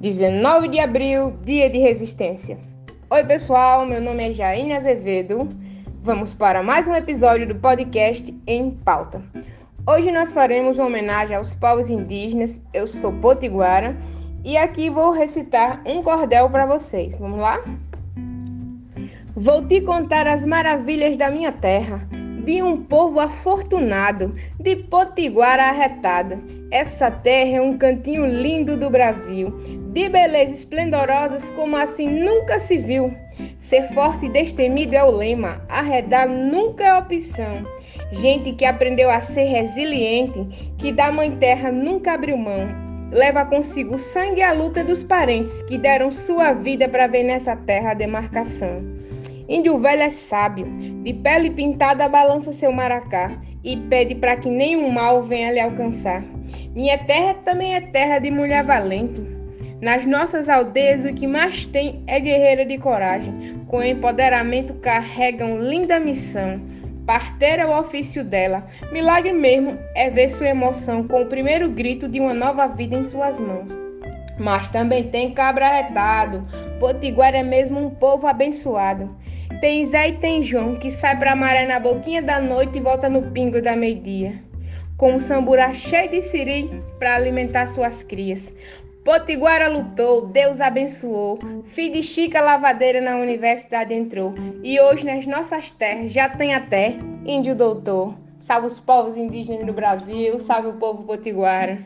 19 de abril, dia de resistência. Oi, pessoal, meu nome é Jaine Azevedo. Vamos para mais um episódio do podcast Em Pauta. Hoje nós faremos uma homenagem aos povos indígenas. Eu sou potiguara e aqui vou recitar um cordel para vocês. Vamos lá? Vou te contar as maravilhas da minha terra, de um povo afortunado, de potiguara arretado. Essa terra é um cantinho lindo do Brasil, de belezas esplendorosas como assim nunca se viu. Ser forte e destemido é o lema, arredar nunca é opção. Gente que aprendeu a ser resiliente, que da mãe terra nunca abriu mão. Leva consigo o sangue e a luta dos parentes que deram sua vida para ver nessa terra a demarcação. Índio velho é sábio, de pele pintada balança seu maracá e pede para que nenhum mal venha lhe alcançar. Minha terra também é terra de mulher valente. Nas nossas aldeias o que mais tem é guerreira de coragem, com empoderamento carregam linda missão. Parteira é o ofício dela, milagre mesmo é ver sua emoção com o primeiro grito de uma nova vida em suas mãos. Mas também tem cabra retado, Potiguara é mesmo um povo abençoado. Tem Zé e tem João, que sai pra maré na boquinha da noite e volta no pingo da meio-dia. Com um samburá cheio de siri para alimentar suas crias. Potiguara lutou, Deus abençoou. Filho de Chica Lavadeira na universidade entrou. E hoje nas nossas terras já tem até índio doutor. Salve os povos indígenas do Brasil, salve o povo potiguara.